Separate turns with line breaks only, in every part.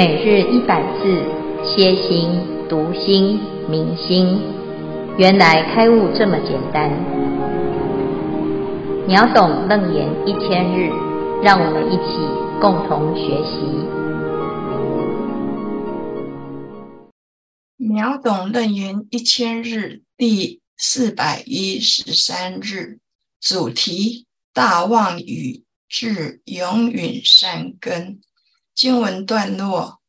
每日一百字，歇心、读心、明心，原来开悟这么简单。秒懂楞严一千日，让我们一起共同学习。
秒懂楞严一千日第四百一十三日，主题：大妄语至永殒善根。经文段落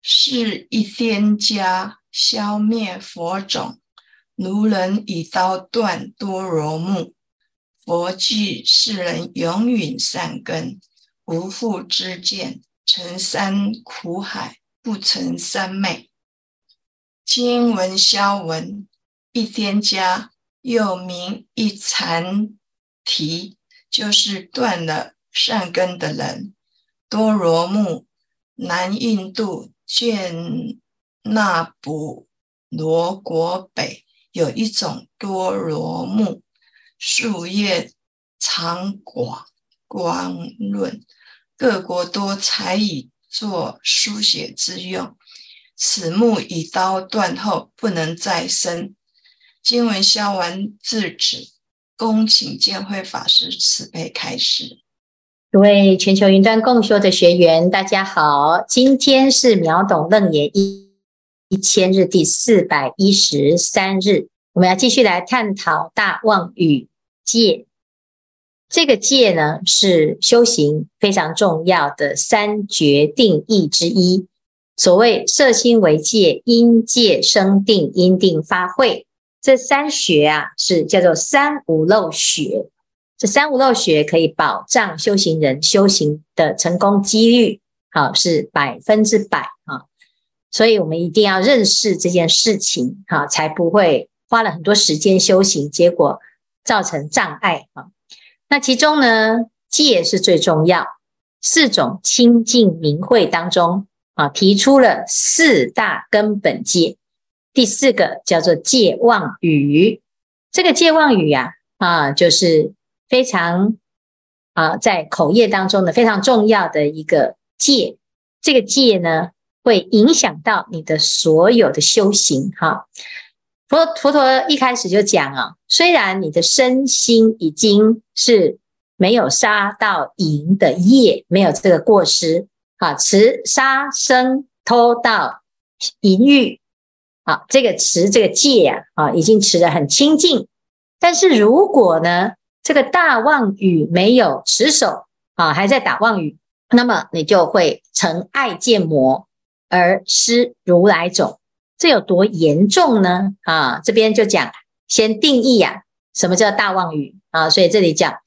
是一颠家消灭佛种，如人以刀断多罗木。佛具世人永远善根，无复知见，成三苦海，不成三昧。经文消文，一颠家又名一禅提，就是断了善根的人。多罗木，南印度眷纳普罗国北有一种多罗木，树叶长广光润，各国多采以作书写之用。此木以刀断后，不能再生。经文消完至止，恭请见辉法师慈悲开示。
各位全球云端共修的学员，大家好！今天是秒懂楞严一一千日第四百一十三日，我们要继续来探讨大妄语戒。这个戒呢，是修行非常重要的三决定义之一。所谓色心为戒，因戒生定，因定发慧。这三学啊，是叫做三无漏学。这三无漏学可以保障修行人修行的成功几率，好，是百分之百啊！所以我们一定要认识这件事情，哈，才不会花了很多时间修行，结果造成障碍啊。那其中呢，戒是最重要，四种清净明慧当中啊，提出了四大根本戒，第四个叫做戒妄语。这个戒妄语呀，啊，就是。非常啊，在口业当中呢，非常重要的一个戒，这个戒呢，会影响到你的所有的修行。哈，佛佛陀一开始就讲啊，虽然你的身心已经是没有杀盗淫的业，没有这个过失，啊，持杀生偷盗淫欲，啊，这个持这个戒呀，啊，已经持得很清净，但是如果呢，这个大妄语没有持守啊，还在打妄语，那么你就会成爱见魔而失如来种，这有多严重呢？啊，这边就讲先定义呀、啊，什么叫大妄语啊？所以这里讲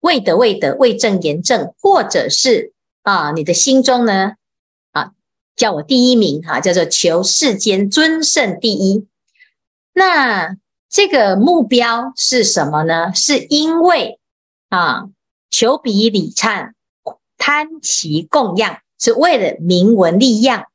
未得未得未正言正，或者是啊，你的心中呢啊，叫我第一名哈、啊，叫做求世间尊胜第一，那。这个目标是什么呢？是因为啊，求彼礼忏，贪其供养，是为了名闻利养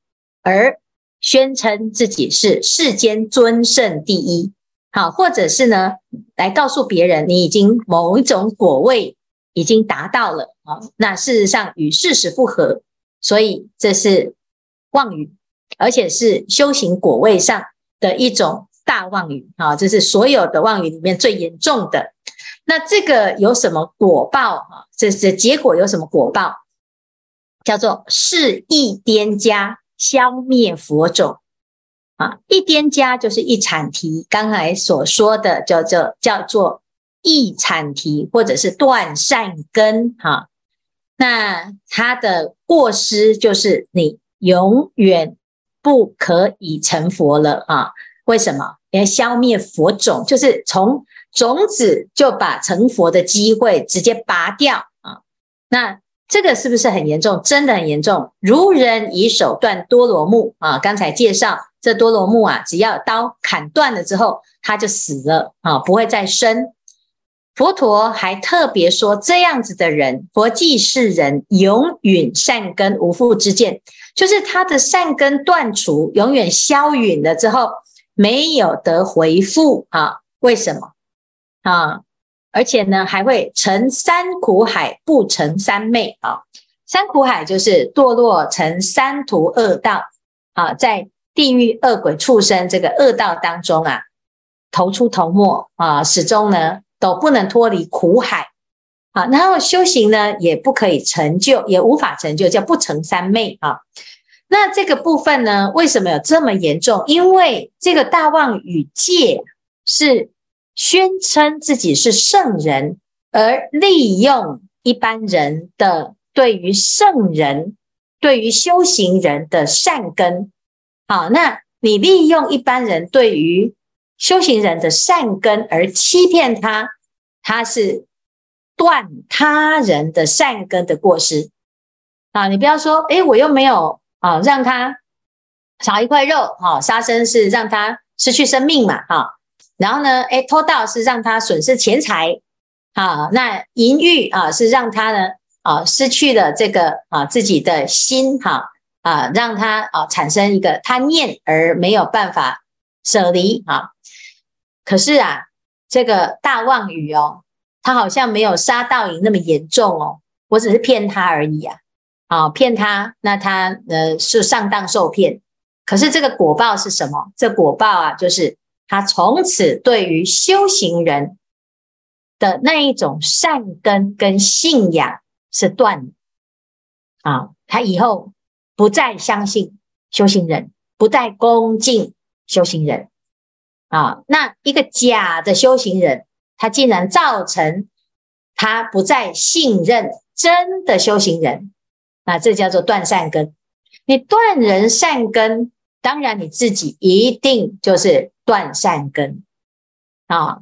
而宣称自己是世间尊胜第一。好，或者是呢，来告诉别人你已经某一种果位已经达到了啊，那事实上与事实不合，所以这是妄语，而且是修行果位上的一种。大妄语啊，这是所有的妄语里面最严重的。那这个有什么果报啊？这是结果有什么果报？叫做是一颠加消灭佛种啊，一颠加就是一阐提，刚才所说的叫做叫做一阐提，或者是断善根哈。那它的过失就是你永远不可以成佛了啊？为什么？来消灭佛种，就是从种子就把成佛的机会直接拔掉啊！那这个是不是很严重？真的很严重。如人以手断多罗木啊！刚才介绍这多罗木啊，只要刀砍断了之后，它就死了啊，不会再生。佛陀还特别说，这样子的人，佛具世人永殒善根无复之见，就是他的善根断除，永远消殒了之后。没有得回复啊？为什么啊？而且呢，还会成三苦海，不成三昧啊！三苦海就是堕落成三途恶道啊，在地狱恶鬼畜生这个恶道当中啊，头出头没啊，始终呢都不能脱离苦海啊，然后修行呢也不可以成就，也无法成就，叫不成三昧啊。那这个部分呢，为什么有这么严重？因为这个大妄语戒是宣称自己是圣人，而利用一般人的对于圣人、对于修行人的善根。好，那你利用一般人对于修行人的善根而欺骗他，他是断他人的善根的过失啊！你不要说，诶，我又没有。啊，让他少一块肉，哈，杀生是让他失去生命嘛，哈，然后呢，诶，偷盗是让他损失钱财，啊，那淫欲啊是让他呢，啊，失去了这个啊自己的心，哈，啊，让他啊产生一个贪念而没有办法舍离，啊，可是啊，这个大妄语哦，他好像没有杀盗淫那么严重哦，我只是骗他而已啊。啊，骗他，那他呃是上当受骗，可是这个果报是什么？这果报啊，就是他从此对于修行人的那一种善根跟信仰是断啊，他以后不再相信修行人，不再恭敬修行人啊，那一个假的修行人，他竟然造成他不再信任真的修行人。那这叫做断善根。你断人善根，当然你自己一定就是断善根啊。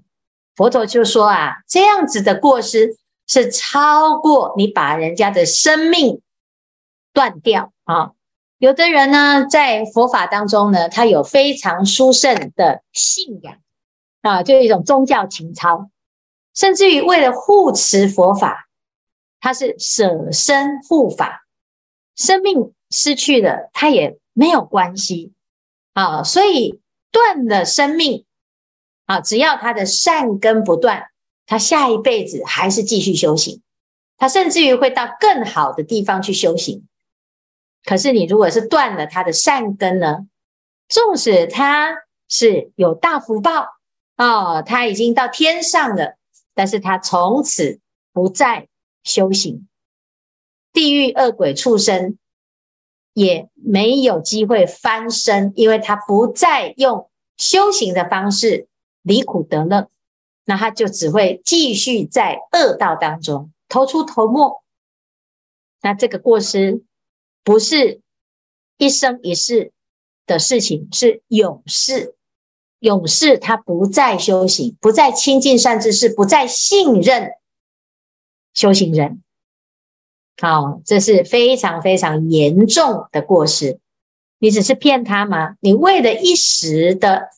佛陀就说啊，这样子的过失是超过你把人家的生命断掉啊。有的人呢，在佛法当中呢，他有非常殊胜的信仰啊，就一种宗教情操，甚至于为了护持佛法，他是舍身护法。生命失去了，他也没有关系啊，所以断了生命啊，只要他的善根不断，他下一辈子还是继续修行，他甚至于会到更好的地方去修行。可是你如果是断了他的善根呢，纵使他是有大福报啊，他已经到天上了，但是他从此不再修行。地狱恶鬼畜生也没有机会翻身，因为他不再用修行的方式离苦得乐，那他就只会继续在恶道当中投出头没。那这个过失不是一生一世的事情，是永世。永世他不再修行，不再亲近善知识，不再信任修行人。好，这是非常非常严重的过失。你只是骗他吗？你为了一时的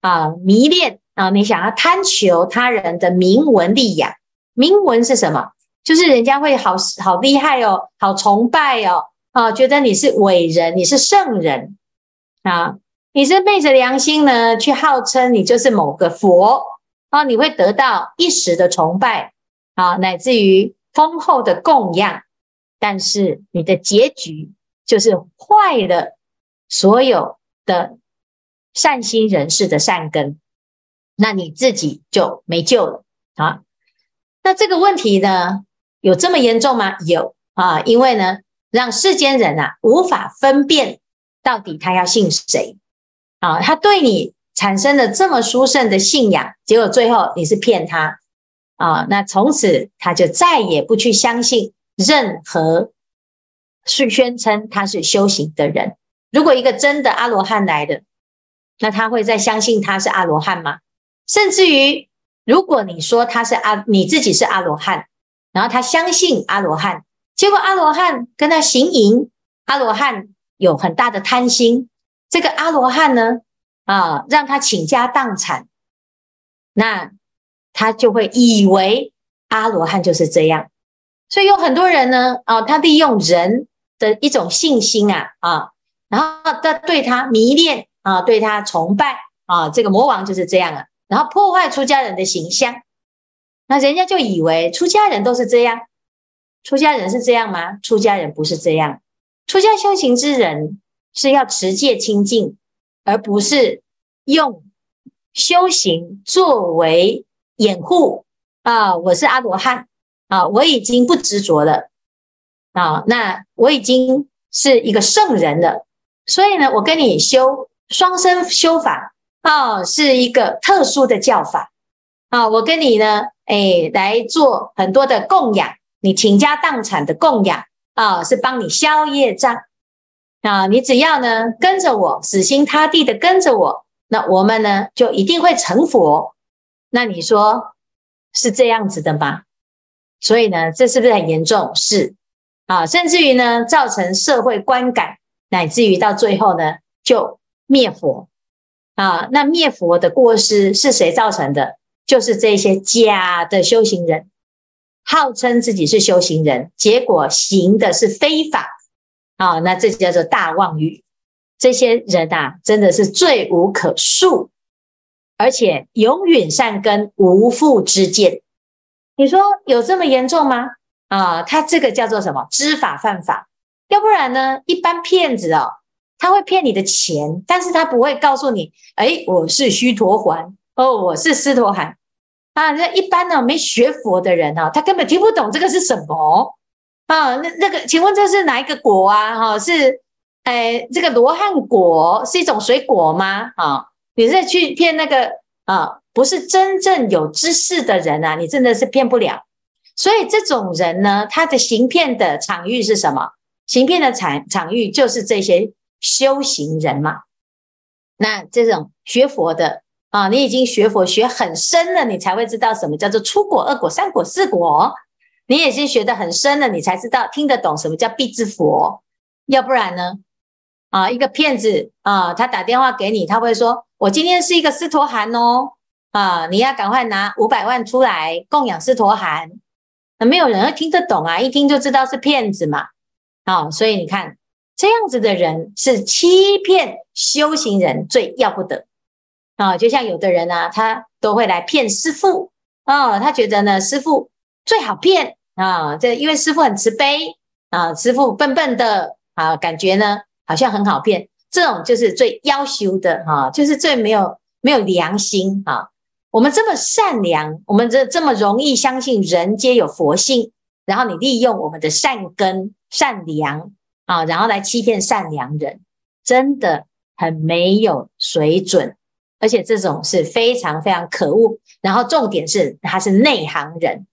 啊迷恋啊，你想要贪求他人的名闻利养。名闻是什么？就是人家会好好厉害哦，好崇拜哦，啊，觉得你是伟人，你是圣人啊。你是昧着良心呢，去号称你就是某个佛啊，你会得到一时的崇拜啊，乃至于丰厚的供养。但是你的结局就是坏了所有的善心人士的善根，那你自己就没救了啊！那这个问题呢，有这么严重吗？有啊，因为呢，让世间人啊无法分辨到底他要信谁啊，他对你产生了这么殊胜的信仰，结果最后你是骗他啊，那从此他就再也不去相信。任何是宣称他是修行的人，如果一个真的阿罗汉来的，那他会再相信他是阿罗汉吗？甚至于，如果你说他是阿，你自己是阿罗汉，然后他相信阿罗汉，结果阿罗汉跟他行淫，阿罗汉有很大的贪心，这个阿罗汉呢，啊，让他倾家荡产，那他就会以为阿罗汉就是这样。所以有很多人呢，啊，他利用人的一种信心啊，啊，然后他对他迷恋啊，对他崇拜啊，这个魔王就是这样啊，然后破坏出家人的形象，那人家就以为出家人都是这样出家人是这样吗？出家人不是这样。出家修行之人是要持戒清净，而不是用修行作为掩护啊！我是阿罗汉啊，我已经不执着了啊，那我已经是一个圣人了。所以呢，我跟你修双生修法啊，是一个特殊的教法啊。我跟你呢，哎，来做很多的供养，你倾家荡产的供养啊，是帮你消业障啊。你只要呢跟着我，死心塌地的跟着我，那我们呢就一定会成佛。那你说是这样子的吗？所以呢，这是不是很严重？是啊，甚至于呢，造成社会观感。乃至于到最后呢，就灭佛啊！那灭佛的过失是谁造成的？就是这些假的修行人，号称自己是修行人，结果行的是非法啊！那这叫做大妄语。这些人啊，真的是罪无可恕，而且永远善根，无复之见。你说有这么严重吗？啊，他这个叫做什么？知法犯法。要不然呢？一般骗子哦，他会骗你的钱，但是他不会告诉你，哎，我是须陀洹哦，我是斯陀含啊。那一般呢，没学佛的人啊，他根本听不懂这个是什么啊。那那个，请问这是哪一个果啊？哈，是哎，这个罗汉果是一种水果吗？啊，你是去骗那个啊？不是真正有知识的人啊，你真的是骗不了。所以这种人呢，他的行骗的场域是什么？行骗的场场域就是这些修行人嘛，那这种学佛的啊，你已经学佛学很深了，你才会知道什么叫做初果、二果、三果、四果。你已经学得很深了，你才知道听得懂什么叫必知佛。要不然呢？啊，一个骗子啊，他打电话给你，他会说：“我今天是一个斯陀含哦，啊，你要赶快拿五百万出来供养斯陀含。”那没有人会听得懂啊，一听就知道是骗子嘛。好、所以你看，这样子的人是欺骗修行人，最要不得啊、就像有的人啊，他都会来骗师父啊、他觉得呢，师父最好骗啊，这、因为师父很慈悲啊，师父笨笨的啊，感觉呢好像很好骗，这种就是最夭寿的哈、就是最没有没有良心啊！我们这么善良，我们这这么容易相信人皆有佛性，然后你利用我们的善根。善良啊，然后来欺骗善良人，真的很没有水准，而且这种是非常非常可恶。然后重点是他是内行人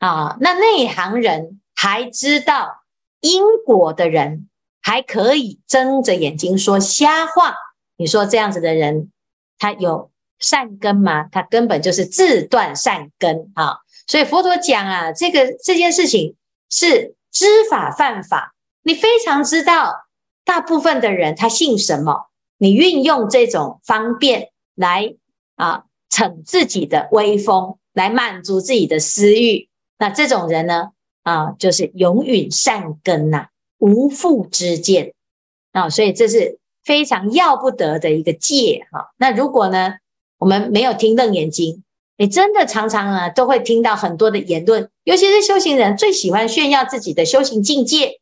啊，那内行人还知道因果的人，还可以睁着眼睛说瞎话。你说这样子的人，他有善根吗？他根本就是自断善根啊！所以佛陀讲啊，这个这件事情是。知法犯法，你非常知道，大部分的人他信什么？你运用这种方便来啊，逞自己的威风，来满足自己的私欲，那这种人呢啊，就是永远善根呐、啊，无复知见啊，所以这是非常要不得的一个戒哈、那如果呢，我们没有听楞严经。你真的常常啊，都会听到很多的言论，尤其是修行人最喜欢炫耀自己的修行境界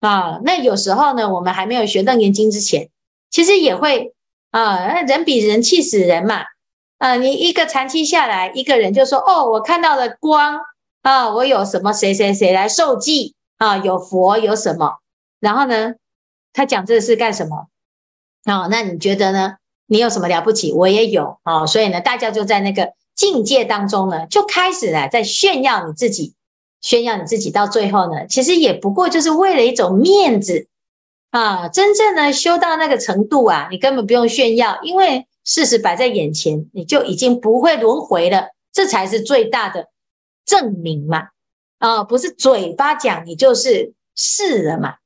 啊。那有时候呢，我们还没有学楞严经之前，其实也会啊，人比人气死人嘛。啊，你一个长期下来，一个人就说：“哦，我看到了光啊，我有什么谁谁谁来受记啊，有佛有什么？”然后呢，他讲这是干什么？啊，那你觉得呢？你有什么了不起？我也有啊，所以呢，大家就在那个。境界当中呢，就开始了在炫耀你自己，炫耀你自己，到最后呢，其实也不过就是为了一种面子啊。真正呢修到那个程度啊，你根本不用炫耀，因为事实摆在眼前，你就已经不会轮回了，这才是最大的证明嘛。啊，不是嘴巴讲，你就是是了嘛。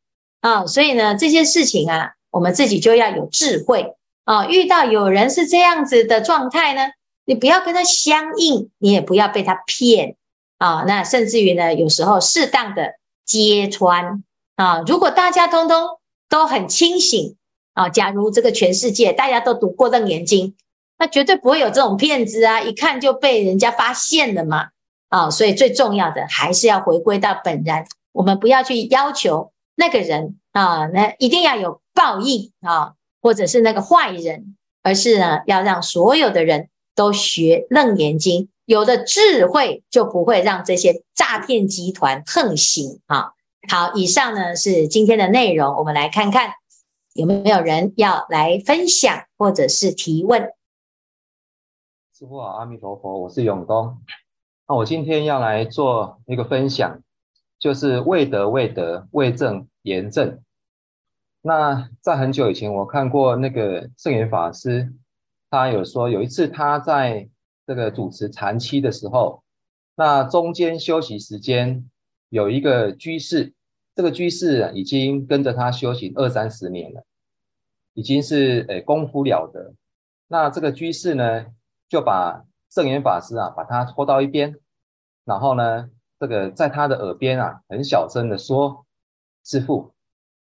啊，所以呢，这些事情啊，我们自己就要有智慧啊。遇到有人是这样子的状态呢，你不要跟他相应，你也不要被他骗啊！那甚至于呢，有时候适当的揭穿啊。如果大家通通都很清醒啊，假如这个全世界大家都读过楞严经，那绝对不会有这种骗子啊！一看就被人家发现了嘛啊，所以最重要的还是要回归到本然，我们不要去要求那个人啊，那一定要有报应啊，或者是那个坏人，而是呢，要让所有的人都学楞严经，有了智慧就不会让这些诈骗集团横行啊。好，以上呢是今天的内容，我们来看看有没有人要来分享或者是提问。
师父好，阿弥陀佛，我是永东。那我今天要来做一个分享，就是未得未得，未正言正。那在很久以前，我看过那个圣严法师，他有说有一次他在这个主持禅七的时候，那中间休息时间有一个居士，这个居士已经跟着他修行二三十年了，已经是诶功夫了得。那这个居士呢，就把圣严法师啊，把他拖到一边，然后呢，这个在他的耳边啊，很小声的说：“师父，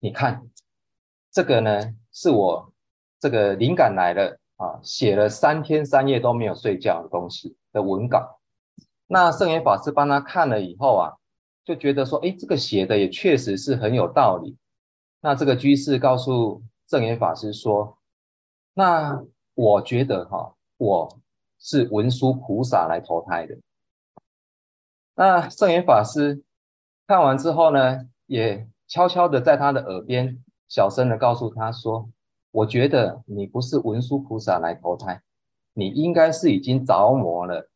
你看，这个呢，是我这个灵感来了啊，写了三天三夜都没有睡觉的东西的文稿。那圣严法师帮他看了以后啊，就觉得说，哎，这个写的也确实是很有道理。那这个居士告诉圣严法师说：那我觉得哈，我。是文殊菩萨来投胎的。那圣严法师看完之后呢，也悄悄的在他的耳边小声的告诉他说：“我觉得你不是文殊菩萨来投胎，你应该是已经着魔了。”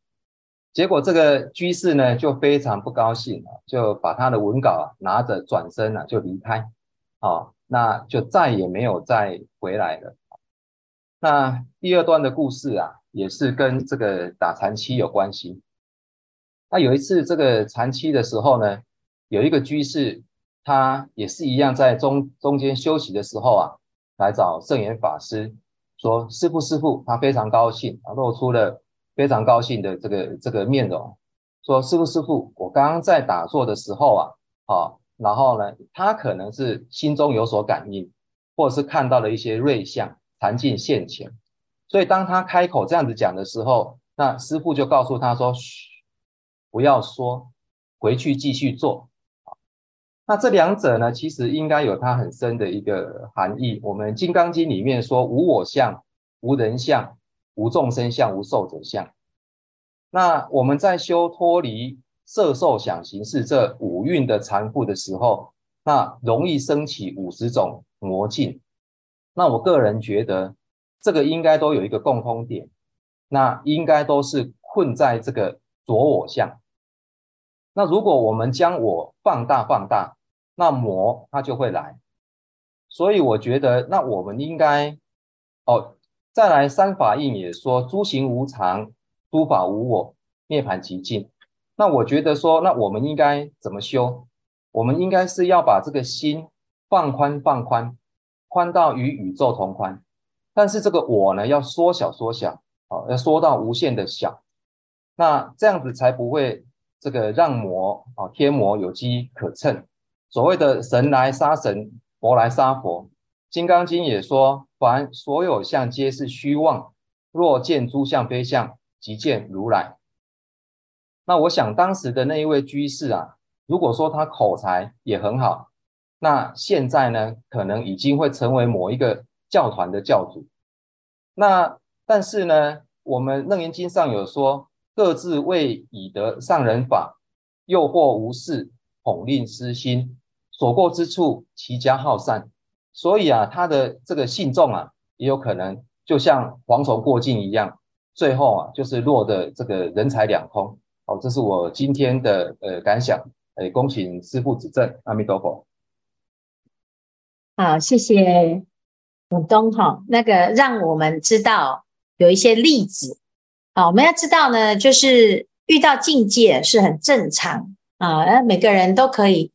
结果这个居士呢就非常不高兴啊，就把他的文稿拿着转身了，就离开。好，那就再也没有再回来了。那第二段的故事啊。也是跟这个打禅七有关系。那有一次这个禅七的时候呢，有一个居士，他也是一样在中中间休息的时候啊，来找圣严法师说：“师父，师父，他非常高兴，露出了非常高兴的这个这个面容，说：师父，师父，我刚刚在打坐的时候啊，好，然后呢，他可能是心中有所感应，或者是看到了一些瑞相，禅境现前。”所以当他开口这样子讲的时候，那师父就告诉他说：“嘘，不要说，回去继续做。”那这两者呢，其实应该有它很深的一个含义。我们《金刚经》里面说：“无我相，无人相，无众生相，无寿者相。”那我们在修脱离色受想行识这五蕴的残酷的时候，那容易升起五十种魔境。那我个人觉得。这个应该都有一个共通点，那应该都是困在这个着我相。那如果我们将我放大放大，那魔它就会来。所以我觉得，那我们应该哦，再来三法印也说诸行无常，诸法无我，涅槃寂静。那我觉得说，那我们应该怎么修？我们应该是要把这个心放宽放宽，宽到与宇宙同宽。但是这个我呢，要缩小缩小，啊，要缩到无限的小，那这样子才不会这个让魔啊天魔有机可乘。所谓的神来杀神，佛来杀佛，《金刚经》也说，凡所有相皆是虚妄，若见诸相非相，即见如来。那我想当时的那一位居士啊，如果说他口才也很好，那现在呢，可能已经会成为某一个。教团的教主，那但是呢，我们楞严经上有说，各自为已得上人法，诱惑无事，恐令私心，所过之处，其家好散。所以啊，他的这个信众啊，也有可能就像蝗虫过境一样，最后啊，就是落得这个人财两空。好，这是我今天的呃感想，哎，恭请师父指正。阿弥陀佛。
好，谢谢。武东哈，那个让我们知道有一些例子啊，我们要知道呢，就是遇到境界是很正常啊，每个人都可以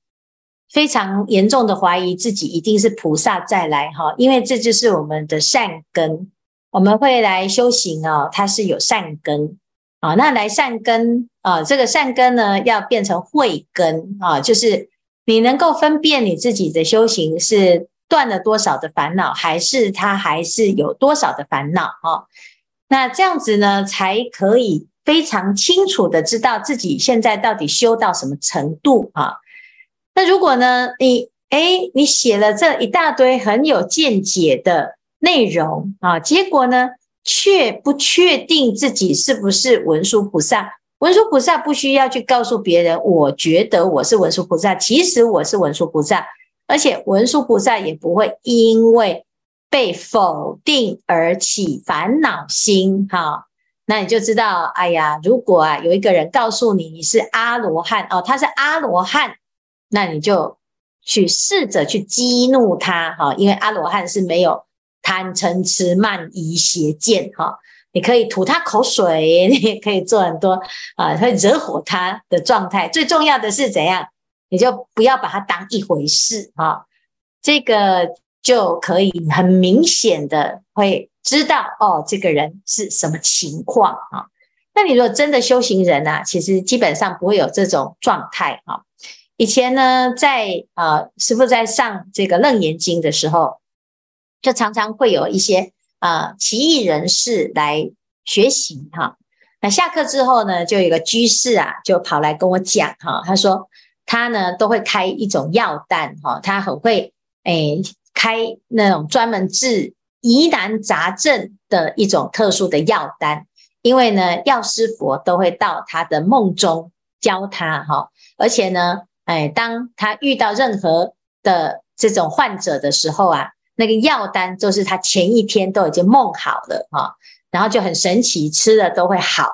非常严重的怀疑自己一定是菩萨再来哈，因为这就是我们的善根，我们会来修行啊，它是有善根啊，那来善根啊，这个善根呢要变成慧根啊，就是你能够分辨你自己的修行是。断了多少的烦恼，还是他还是有多少的烦恼啊？那这样子呢，才可以非常清楚的知道自己现在到底修到什么程度啊。那如果呢，你诶，你写了这一大堆很有见解的内容啊，结果呢，却不确定自己是不是文殊菩萨。文殊菩萨不需要去告诉别人，我觉得我是文殊菩萨，其实我是文殊菩萨，而且文殊菩萨也不会因为被否定而起烦恼心。哈，那你就知道，哎呀，如果啊有一个人告诉你你是阿罗汉哦，他是阿罗汉，那你就去试着去激怒他哈，因为阿罗汉是没有贪嗔痴慢疑邪见哈。你可以吐他口水，你也可以做很多啊，会惹火他的状态。最重要的是怎样？你就不要把它当一回事啊，这个就可以很明显的会知道哦，这个人是什么情况啊？那你如果真的修行人啊，其实基本上不会有这种状态啊。以前呢，在啊师父在上这个《楞严经》的时候，就常常会有一些。啊，奇异人士来学习哈。那下课之后呢，就有一个居士啊，就跑来跟我讲哈。他说他呢都会开一种药单哈，他很会诶开那种专门治疑难杂症的一种特殊的药单。因为呢，药师佛都会到他的梦中教他哈，而且呢，诶当他遇到任何的这种患者的时候啊。那个药单就是他前一天都已经梦好了啊，然后就很神奇，吃了都会好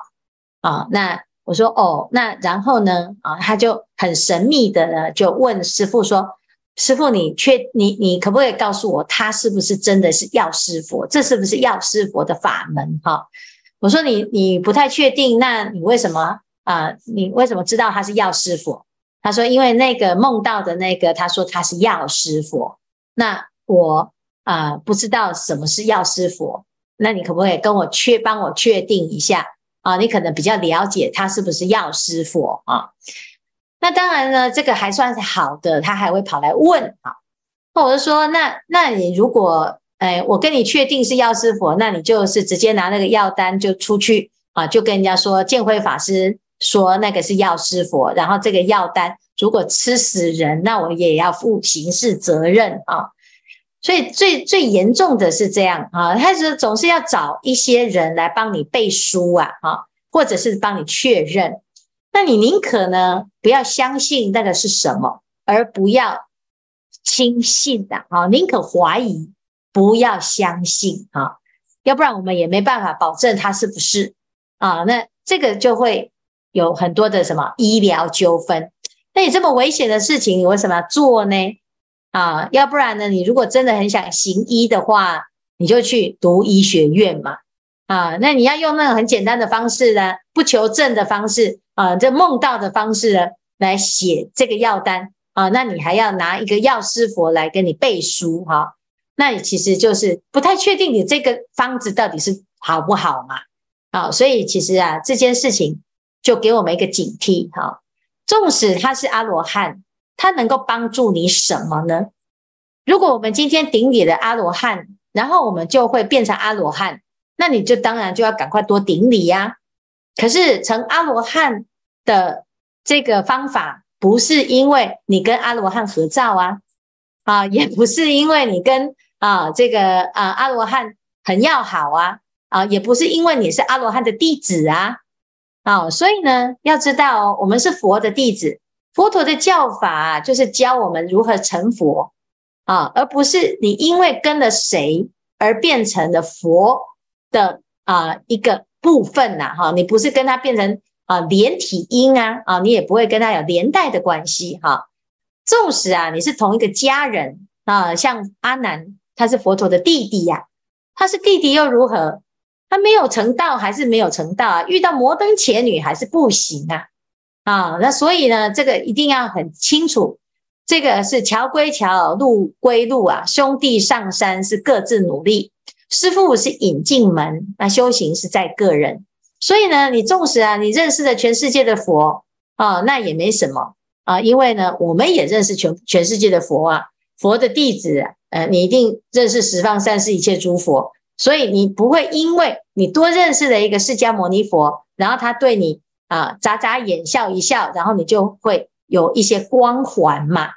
啊。那我说哦，那然后呢啊，他就很神秘的呢，就问师父说：“师傅，你确你你可不可以告诉我，他是不是真的是药师佛？这是不是药师佛的法门？”哈，我说你你不太确定，那你为什么啊？你为什么知道他是药师佛？他说：“因为那个梦到的那个，他说他是药师佛。”那我。啊、不知道什么是药师佛，那你可不可以跟我确帮我确定一下啊？你可能比较了解他是不是药师佛啊？那当然呢，这个还算是好的，他还会跑来问啊。那我就说，那那你如果哎，我跟你确定是药师佛，那你就是直接拿那个药单就出去啊，就跟人家说建辉法师说那个是药师佛，然后这个药单如果吃死人，那我也要负刑事责任啊。所以最最严重的是这样啊，他是总是要找一些人来帮你背书啊，哈，或者是帮你确认。那你宁可呢不要相信那个是什么，而不要轻信的啊，宁可怀疑，不要相信啊，要不然我们也没办法保证他是不是啊。那这个就会有很多的什么医疗纠纷。那你这么危险的事情，你为什么要做呢？啊，要不然呢？你如果真的很想行医的话，你就去读医学院嘛。啊，那你要用那种很简单的方式呢，不求证的方式啊，这梦到的方式呢，来写这个药单啊。那你还要拿一个药师佛来跟你背书哈、那你其实就是不太确定你这个方子到底是好不好嘛。啊，所以其实啊，这件事情就给我们一个警惕哈、纵使他是阿罗汉。他能够帮助你什么呢？如果我们今天顶礼了阿罗汉，然后我们就会变成阿罗汉，那你就当然就要赶快多顶礼呀。可是成阿罗汉的这个方法，不是因为你跟阿罗汉合照啊，啊，也不是因为你跟啊这个啊阿罗汉很要好啊，啊，也不是因为你是阿罗汉的弟子啊，啊，所以呢，要知道哦，我们是佛的弟子。佛陀的教法，就是教我们如何成佛啊，而不是你因为跟了谁而变成了佛的啊一个部分呐，哈，你不是跟他变成啊连体婴啊，啊，你也不会跟他有连带的关系哈。纵使啊，你是同一个家人啊，像阿难他是佛陀的弟弟呀，他是弟弟又如何？他没有成道还是没有成道啊？遇到摩登伽女还是不行啊？啊，那所以呢，这个一定要很清楚，这个是桥归桥，路归路啊，兄弟上山是各自努力，师父是引进门，那修行是在个人。所以呢，你纵使啊，你认识了全世界的佛啊，那也没什么啊，因为呢，我们也认识全全世界的佛啊，佛的弟子，呃，你一定认识十方三世一切诸佛，所以你不会因为你多认识了一个释迦牟尼佛。然后他对你啊眨眨眼笑一笑，然后你就会有一些光环嘛。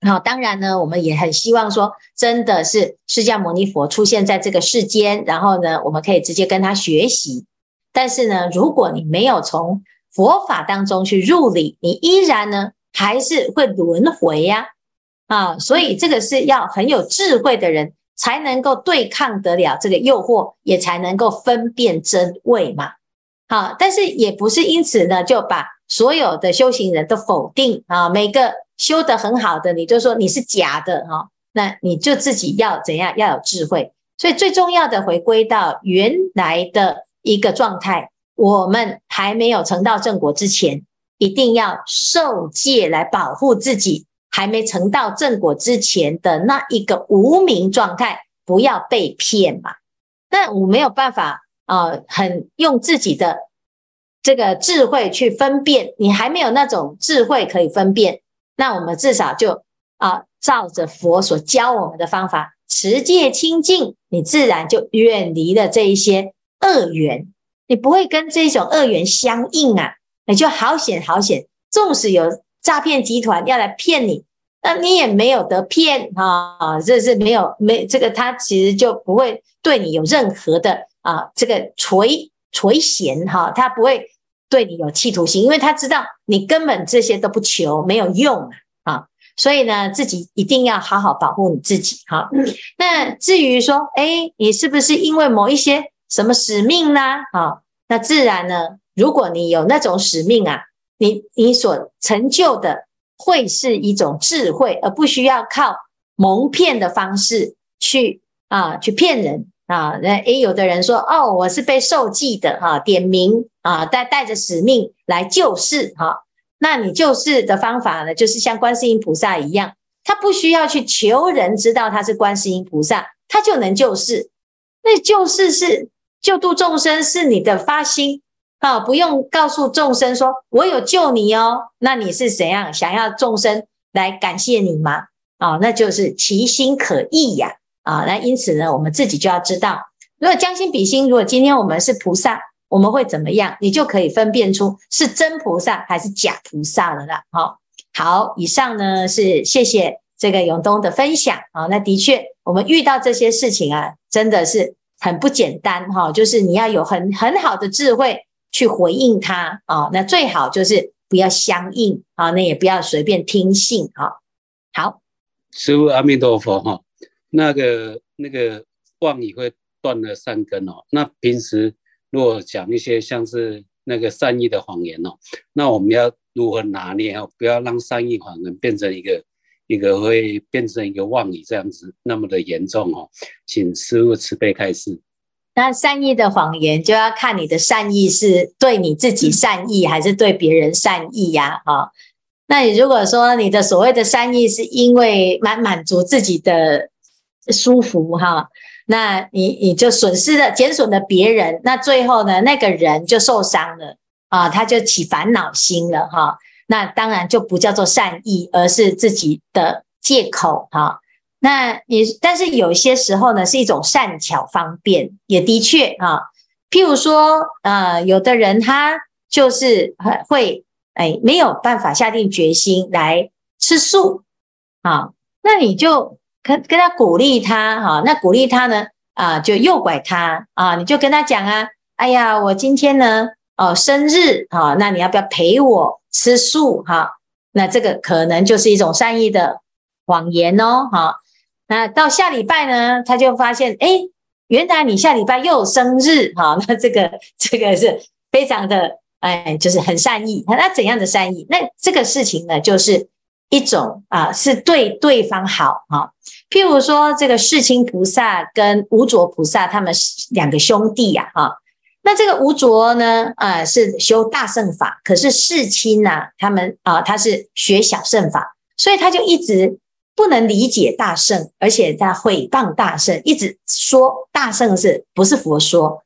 好，当然呢，我们也很希望说，真的是释迦牟尼佛出现在这个世间，然后呢，我们可以直接跟他学习。但是呢，如果你没有从佛法当中去入理，你依然呢还是会轮回呀。啊，所以这个是要很有智慧的人才能够对抗得了这个诱惑，也才能够分辨真伪嘛。好，但是也不是因此呢就把所有的修行人都否定啊，每个。修得很好的，你就说你是假的哈，那你就自己要怎样？要有智慧。所以最重要的回归到原来的一个状态。我们还没有成道正果之前，一定要受戒来保护自己。还没成道正果之前的那一个无明状态，不要被骗嘛。那我没有办法啊、很用自己的这个智慧去分辨。你还没有那种智慧可以分辨。那我们至少就啊，照着佛所教我们的方法持戒清净，你自然就远离了这一些恶缘，你不会跟这种恶缘相应啊，你就好险好险。纵使有诈骗集团要来骗你，那你也没有得骗啊，这是没有没这个，他其实就不会对你有任何的啊这个垂垂涎哈，他不会。对你有企图心，因为他知道你根本这些都不求，没有用啊，所以呢，自己一定要好好保护你自己哈。那至于说，哎，你是不是因为某一些什么使命啦？啊，那自然呢，如果你有那种使命啊，你你所成就的会是一种智慧，而不需要靠蒙骗的方式去啊去骗人。啊，那也有的人说，哦，我是被受记的哈，点名啊，带带着使命来救世哈。那你救世的方法呢，就是像观世音菩萨一样，他不需要去求人知道他是观世音菩萨，他就能救世。那救世是救度众生，是你的发心啊，不用告诉众生说我有救你哦。那你是怎样想要众生来感谢你吗？啊，那就是其心可异呀。啊那因此呢，我们自己就要知道，如果将心比心，如果今天我们是菩萨，我们会怎么样？你就可以分辨出是真菩萨还是假菩萨了啦。好，好，以上呢是谢谢这个永东的分享啊。那的确，我们遇到这些事情啊，真的是很不简单哈。就是你要有很很好的智慧去回应他啊。那最好就是不要相应啊，那也不要随便听信啊。好，
师父阿弥陀佛哈。那个那个妄语会断了善根哦。那平时如果讲一些像是那个善意的谎言哦，那我们要如何拿捏哦？不要让善意谎言变成一个一个会变成一个妄语这样子那么的严重哦。请师父慈悲开示。
那善意的谎言就要看你的善意是对你自己善意还是对别人善意呀？啊，那你如果说你的所谓的善意是因为满满足自己的。舒服哈，那你你就损失了，减损了别人，那最后呢，那个人就受伤了啊，他就起烦恼心了哈，那当然就不叫做善意，而是自己的借口哈。那你但是有些时候呢，是一种善巧方便，也的确啊，譬如说呃，有的人他就是会哎没有办法下定决心来吃素啊，那你就。跟跟他鼓励他哈，那鼓励他呢啊，就诱拐他啊，你就跟他讲啊，哎呀，我今天呢哦生日啊，那你要不要陪我吃素哈？那这个可能就是一种善意的谎言哦哈。那到下礼拜呢，他就发现哎，原来你下礼拜又有生日哈，那这个这个是非常的哎，就是很善意。那怎样的善意？那这个事情呢，就是。一种啊，是对对方好哈。譬如说，这个世亲菩萨跟无着菩萨，他们是两个兄弟呀哈。那这个无着呢，啊是修大圣法，可是世亲呢，他们啊他是学小圣法，所以他就一直不能理解大圣，而且他诽谤大圣，一直说大圣是不是佛说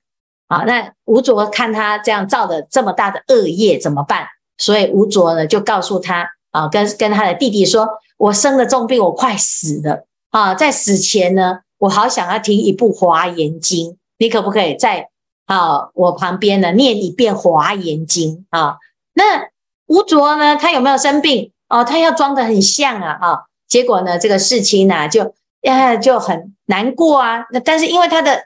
啊？那无着看他这样造的这么大的恶业怎么办？所以无着呢就告诉他。啊，跟跟他的弟弟说，我生了重病，我快死了啊！在死前呢，我好想要听一部华严经，你可不可以在啊，我旁边呢念一遍华严经啊。那吴卓呢，他有没有生病？哦，他要装得很像啊啊，结果呢，这个事情呢就呀就很难过啊。那但是因为他的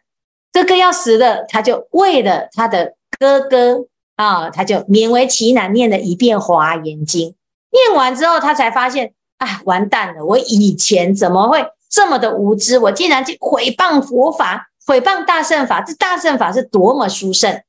哥哥要死了，他就为了他的哥哥啊，他就勉为其难念了一遍华严经。念完之后，他才发现，啊，完蛋了！我以前怎么会这么的无知？我竟然去毁谤佛法，毁谤大圣法。这大圣法是多么殊胜！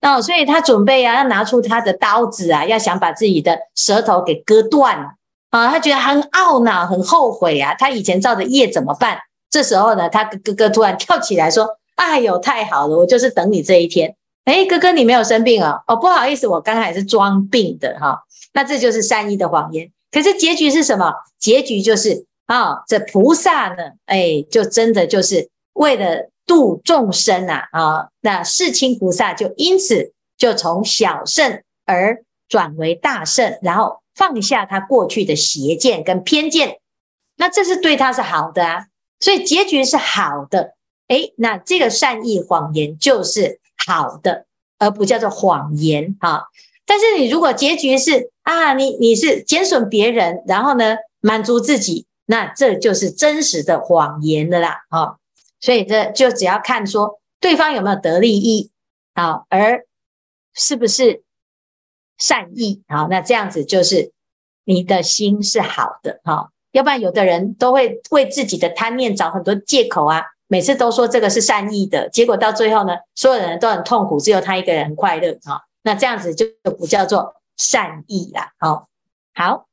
那所以他准备啊，要拿出他的刀子啊，要想把自己的舌头给割断啊！他觉得很懊恼，很后悔啊！他以前造的业怎么办？这时候呢，他哥哥突然跳起来说：“哎呦，太好了！我就是等你这一天。哎，哥哥，你没有生病啊？哦，不好意思，我刚才是装病的哈。”那这就是善意的谎言，可是结局是什么？结局就是啊、哦，这菩萨呢，哎，就真的就是为了度众生啊啊，那世亲菩萨就因此就从小圣而转为大圣，然后放下他过去的邪见跟偏见，那这是对他是好的啊，所以结局是好的，哎，那这个善意谎言就是好的，而不叫做谎言啊。但是你如果结局是啊，你你是减损别人，然后呢满足自己，那这就是真实的谎言的啦，哈、所以这就只要看说对方有没有得利益，啊，而是不是善意，好，那这样子就是你的心是好的，哈，要不然有的人都会为自己的贪念找很多借口啊，每次都说这个是善意的，结果到最后呢，所有人都很痛苦，只有他一个人很快乐，啊。那这样子就不叫做善意啦，好，好，